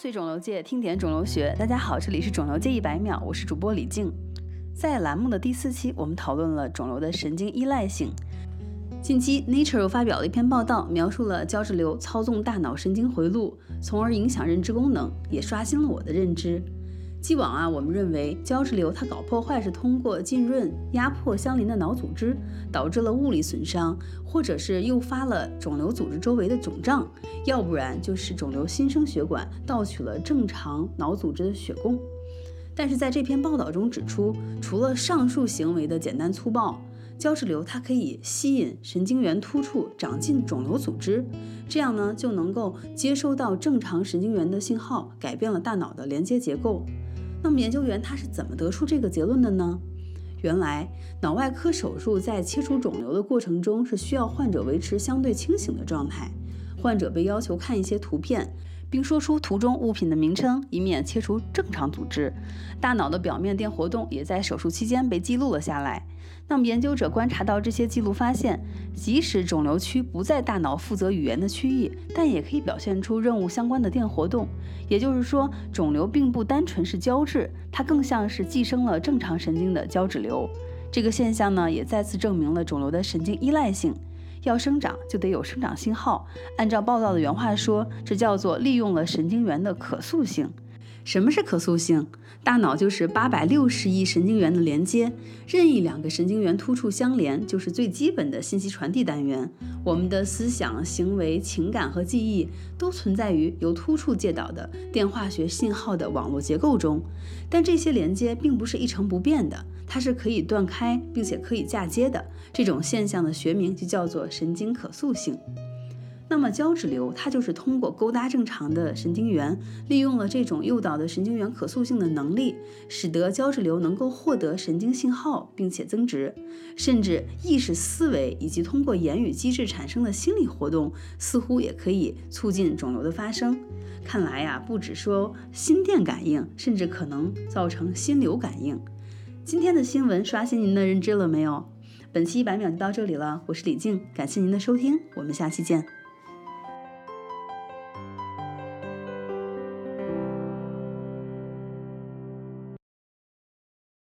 随肿瘤界，听点肿瘤学。大家好，这里是肿瘤界一百秒，我是主播李静。在栏目的第四期，我们讨论了肿瘤的神经依赖性。近期，Nature 又发表了一篇报道，描述了胶质瘤操纵大脑神经回路，从而影响认知功能，也刷新了我的认知。既往啊，我们认为胶质瘤它搞破坏是通过浸润、压迫相邻的脑组织，导致了物理损伤，或者是诱发了肿瘤组织周围的肿胀，要不然就是肿瘤新生血管盗取了正常脑组织的血供。但是在这篇报道中指出，除了上述行为的简单粗暴，胶质瘤它可以吸引神经元突触长进肿瘤组织，这样呢就能够接收到正常神经元的信号，改变了大脑的连接结构。那么研究员他是怎么得出这个结论的呢？原来脑外科手术在切除肿瘤的过程中是需要患者维持相对清醒的状态，患者被要求看一些图片。并说出图中物品的名称，以免切除正常组织。大脑的表面电活动也在手术期间被记录了下来。那么研究者观察到这些记录，发现即使肿瘤区不在大脑负责语言的区域，但也可以表现出任务相关的电活动。也就是说，肿瘤并不单纯是胶质，它更像是寄生了正常神经的胶质瘤。这个现象呢，也再次证明了肿瘤的神经依赖性。要生长就得有生长信号。按照报道的原话说，这叫做利用了神经元的可塑性。什么是可塑性？大脑就是八百六十亿神经元的连接，任意两个神经元突触相连，就是最基本的信息传递单元。我们的思想、行为、情感和记忆都存在于由突触介导的电化学信号的网络结构中。但这些连接并不是一成不变的，它是可以断开并且可以嫁接的。这种现象的学名就叫做神经可塑性。那么胶质瘤它就是通过勾搭正常的神经元，利用了这种诱导的神经元可塑性的能力，使得胶质瘤能够获得神经信号并且增殖，甚至意识思维以及通过言语机制产生的心理活动，似乎也可以促进肿瘤的发生。看来呀，不止说心电感应，甚至可能造成心流感应。今天的新闻刷新您的认知了没有？本期一百秒就到这里了，我是李静，感谢您的收听，我们下期见。